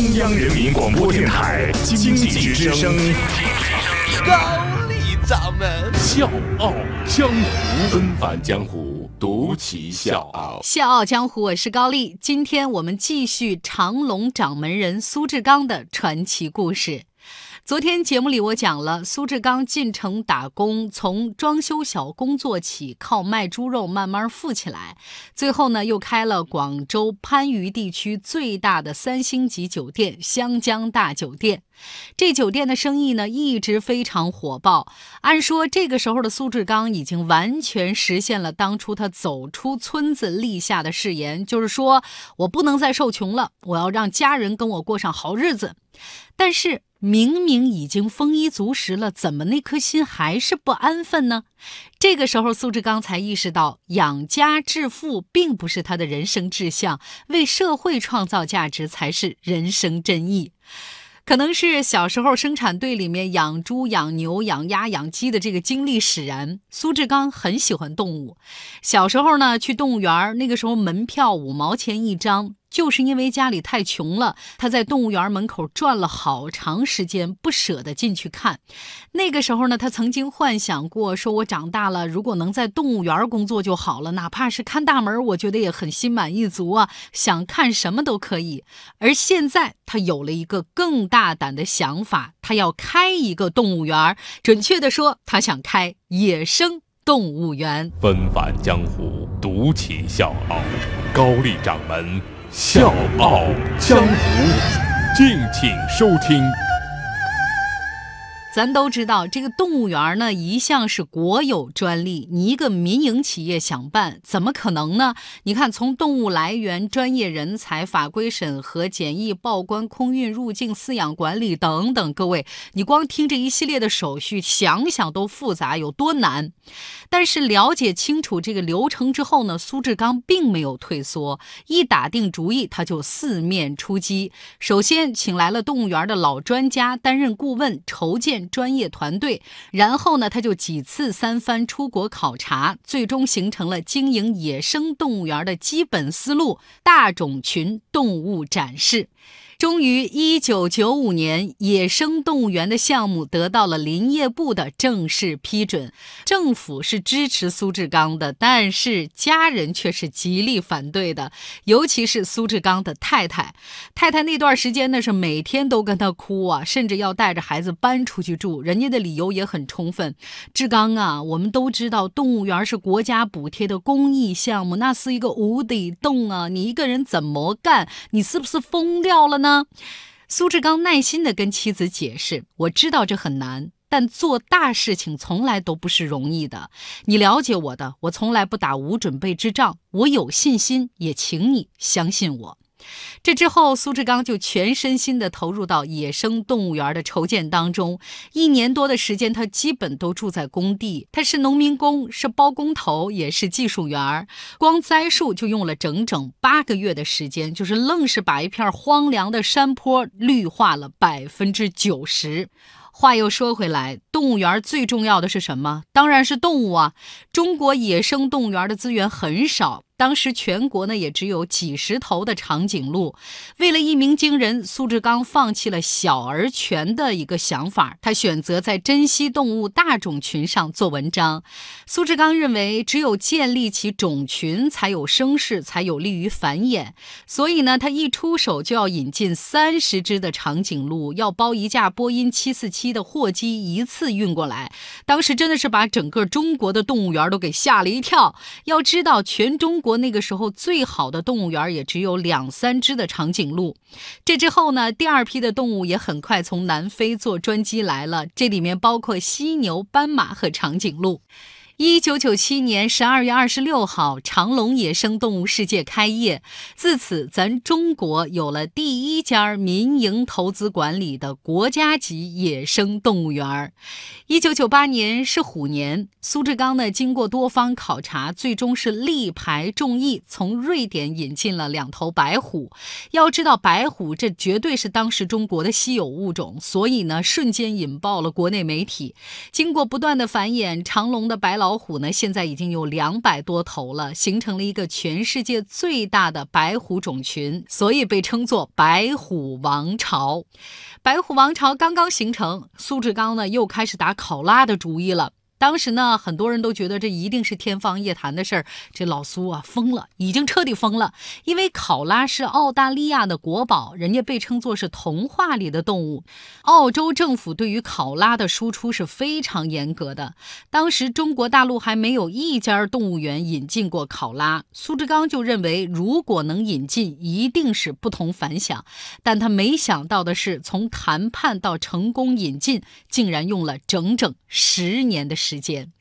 中央人民广播电台经济之声，高丽掌门笑傲江湖，恩返江湖，独骑笑傲。笑傲江湖，我是高丽。今天我们继续长隆掌门人苏志刚的传奇故事。昨天节目里我讲了苏志刚进城打工，从装修小工做起，靠卖猪肉慢慢富起来，最后呢又开了广州番禺地区最大的三星级酒店湘江大酒店。这酒店的生意呢一直非常火爆。按说这个时候的苏志刚已经完全实现了当初他走出村子立下的誓言，就是说我不能再受穷了，我要让家人跟我过上好日子。但是。明明已经丰衣足食了，怎么那颗心还是不安分呢？这个时候，苏志刚才意识到，养家致富并不是他的人生志向，为社会创造价值才是人生真意。可能是小时候生产队里面养猪、养牛、养鸭、养鸡的这个经历使然，苏志刚很喜欢动物。小时候呢，去动物园，那个时候门票五毛钱一张。就是因为家里太穷了，他在动物园门口转了好长时间，不舍得进去看。那个时候呢，他曾经幻想过，说我长大了如果能在动物园工作就好了，哪怕是看大门，我觉得也很心满意足啊，想看什么都可以。而现在，他有了一个更大胆的想法，他要开一个动物园，准确的说，他想开野生动物园。纷返江湖，独起笑傲，高丽掌门。笑傲江湖，敬请收听。咱都知道，这个动物园呢一向是国有专利，你一个民营企业想办，怎么可能呢？你看，从动物来源、专业人才、法规审核、检疫、报关、空运、入境、饲养管理等等，各位，你光听这一系列的手续，想想都复杂，有多难？但是了解清楚这个流程之后呢，苏志刚并没有退缩，一打定主意，他就四面出击。首先，请来了动物园的老专家担任顾问，筹建。专业团队，然后呢，他就几次三番出国考察，最终形成了经营野生动物园的基本思路：大种群动物展示。终于，一九九五年，野生动物园的项目得到了林业部的正式批准。政府是支持苏志刚的，但是家人却是极力反对的，尤其是苏志刚的太太。太太那段时间呢，是每天都跟他哭啊，甚至要带着孩子搬出去住。人家的理由也很充分：志刚啊，我们都知道动物园是国家补贴的公益项目，那是一个无底洞啊，你一个人怎么干？你是不是疯掉了呢？苏志刚耐心的跟妻子解释：“我知道这很难，但做大事情从来都不是容易的。你了解我的，我从来不打无准备之仗。我有信心，也请你相信我。”这之后，苏志刚就全身心地投入到野生动物园的筹建当中。一年多的时间，他基本都住在工地。他是农民工，是包工头，也是技术员。光栽树就用了整整八个月的时间，就是愣是把一片荒凉的山坡绿化了百分之九十。话又说回来，动物园最重要的是什么？当然是动物啊！中国野生动物园的资源很少。当时全国呢也只有几十头的长颈鹿，为了一鸣惊人，苏志刚放弃了小而全的一个想法，他选择在珍稀动物大种群上做文章。苏志刚认为，只有建立起种群，才有声势，才有利于繁衍。所以呢，他一出手就要引进三十只的长颈鹿，要包一架波音七四七的货机一次运过来。当时真的是把整个中国的动物园都给吓了一跳。要知道，全中国国。那个时候最好的动物园也只有两三只的长颈鹿。这之后呢，第二批的动物也很快从南非坐专机来了，这里面包括犀牛、斑马和长颈鹿。一九九七年十二月二十六号，长隆野生动物世界开业，自此咱中国有了第一家民营投资管理的国家级野生动物园。一九九八年是虎年，苏志刚呢经过多方考察，最终是力排众议，从瑞典引进了两头白虎。要知道，白虎这绝对是当时中国的稀有物种，所以呢瞬间引爆了国内媒体。经过不断的繁衍，长隆的白老。老虎呢，现在已经有两百多头了，形成了一个全世界最大的白虎种群，所以被称作白虎王朝。白虎王朝刚刚形成，苏志刚呢又开始打考拉的主意了。当时呢，很多人都觉得这一定是天方夜谭的事儿。这老苏啊，疯了，已经彻底疯了。因为考拉是澳大利亚的国宝，人家被称作是童话里的动物。澳洲政府对于考拉的输出是非常严格的。当时中国大陆还没有一家动物园引进过考拉，苏志刚就认为，如果能引进，一定是不同凡响。但他没想到的是，从谈判到成功引进，竟然用了整整十年的时间。时间。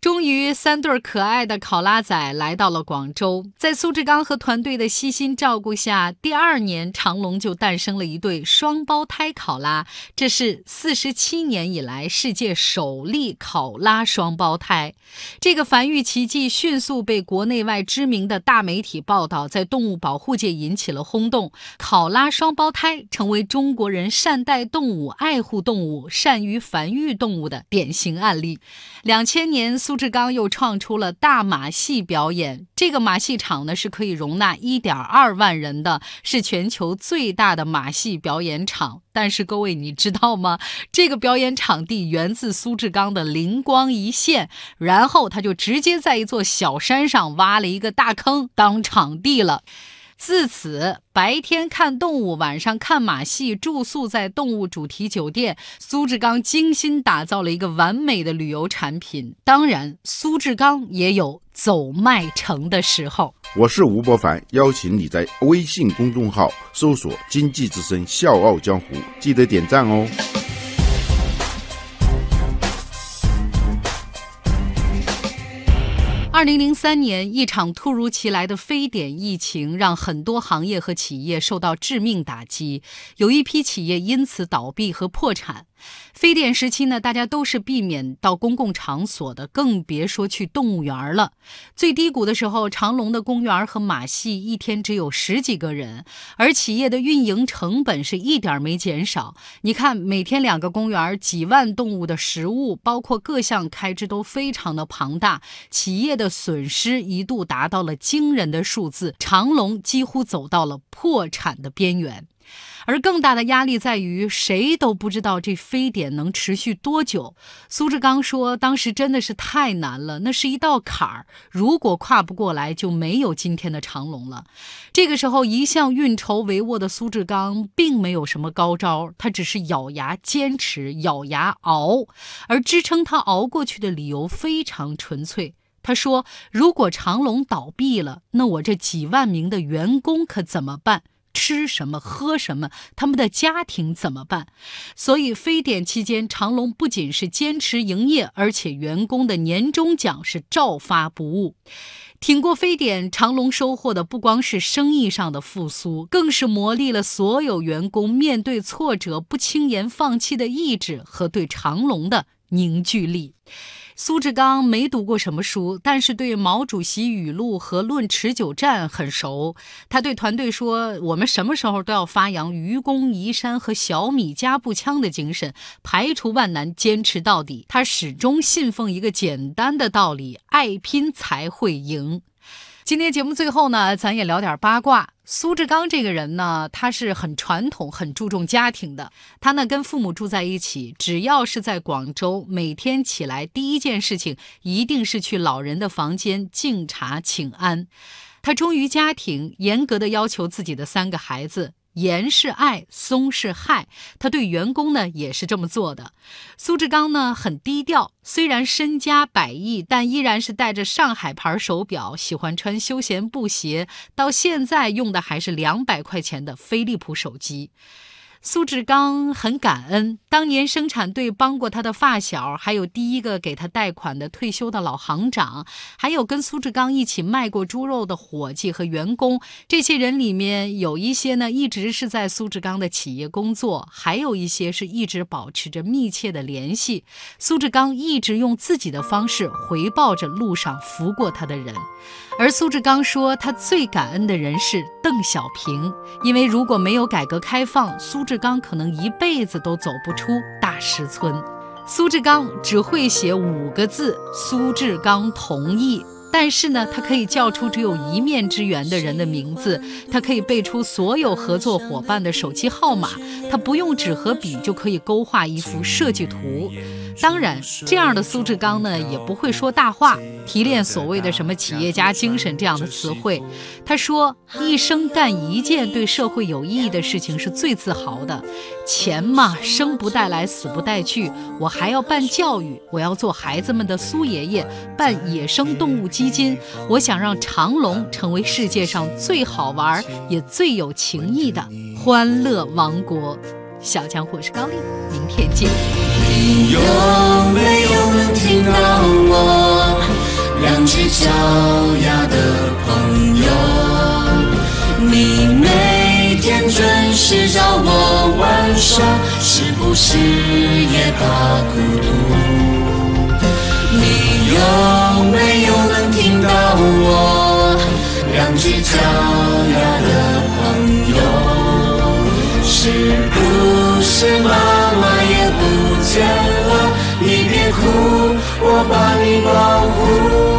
终于，三对可爱的考拉仔来到了广州。在苏志刚和团队的悉心照顾下，第二年长隆就诞生了一对双胞胎考拉。这是四十七年以来世界首例考拉双胞胎。这个繁育奇迹迅速被国内外知名的大媒体报道，在动物保护界引起了轰动。考拉双胞胎成为中国人善待动物、爱护动物、善于繁育动物的典型案例。两千年苏。志刚又创出了大马戏表演，这个马戏场呢是可以容纳一点二万人的，是全球最大的马戏表演场。但是各位，你知道吗？这个表演场地源自苏志刚的灵光一现，然后他就直接在一座小山上挖了一个大坑当场地了。自此，白天看动物，晚上看马戏，住宿在动物主题酒店。苏志刚精心打造了一个完美的旅游产品。当然，苏志刚也有走麦城的时候。我是吴伯凡，邀请你在微信公众号搜索“经济之声笑傲江湖”，记得点赞哦。零零三年，一场突如其来的非典疫情让很多行业和企业受到致命打击，有一批企业因此倒闭和破产。非典时期呢，大家都是避免到公共场所的，更别说去动物园了。最低谷的时候，长隆的公园和马戏一天只有十几个人，而企业的运营成本是一点没减少。你看，每天两个公园，几万动物的食物，包括各项开支都非常的庞大，企业的损失一度达到了惊人的数字，长隆几乎走到了破产的边缘。而更大的压力在于，谁都不知道这非典能持续多久。苏志刚说，当时真的是太难了，那是一道坎儿，如果跨不过来，就没有今天的长隆了。这个时候，一向运筹帷幄的苏志刚并没有什么高招，他只是咬牙坚持，咬牙熬。而支撑他熬过去的理由非常纯粹，他说：“如果长隆倒闭了，那我这几万名的员工可怎么办？”吃什么喝什么，他们的家庭怎么办？所以非典期间，长隆不仅是坚持营业，而且员工的年终奖是照发不误。挺过非典，长隆收获的不光是生意上的复苏，更是磨砺了所有员工面对挫折不轻言放弃的意志和对长隆的凝聚力。苏志刚没读过什么书，但是对毛主席语录和论持久战很熟。他对团队说：“我们什么时候都要发扬愚公移山和小米加步枪的精神，排除万难，坚持到底。”他始终信奉一个简单的道理：爱拼才会赢。今天节目最后呢，咱也聊点八卦。苏志刚这个人呢，他是很传统、很注重家庭的。他呢跟父母住在一起，只要是在广州，每天起来第一件事情一定是去老人的房间敬茶请安。他忠于家庭，严格的要求自己的三个孩子。严是爱，松是害。他对员工呢也是这么做的。苏志刚呢很低调，虽然身家百亿，但依然是带着上海牌手表，喜欢穿休闲布鞋，到现在用的还是两百块钱的飞利浦手机。苏志刚很感恩当年生产队帮过他的发小，还有第一个给他贷款的退休的老行长，还有跟苏志刚一起卖过猪肉的伙计和员工。这些人里面有一些呢，一直是在苏志刚的企业工作，还有一些是一直保持着密切的联系。苏志刚一直用自己的方式回报着路上扶过他的人。而苏志刚说，他最感恩的人是邓小平，因为如果没有改革开放，苏志刚可能一辈子都走不出大石村。苏志刚只会写五个字：苏志刚同意。但是呢，他可以叫出只有一面之缘的人的名字，他可以背出所有合作伙伴的手机号码，他不用纸和笔就可以勾画一幅设计图。当然，这样的苏志刚呢，也不会说大话，提炼所谓的什么企业家精神这样的词汇。他说：“一生干一件对社会有意义的事情是最自豪的。钱嘛，生不带来，死不带去。我还要办教育，我要做孩子们的苏爷爷，办野生动物基金。我想让长隆成为世界上最好玩也最有情谊的欢乐王国。”小江湖是高丽，明天见。你有没有能听到我两只脚丫的朋友？你每天准时找我玩耍，是不是也怕孤独？你有没有能听到我两只脚哭，我把你保护。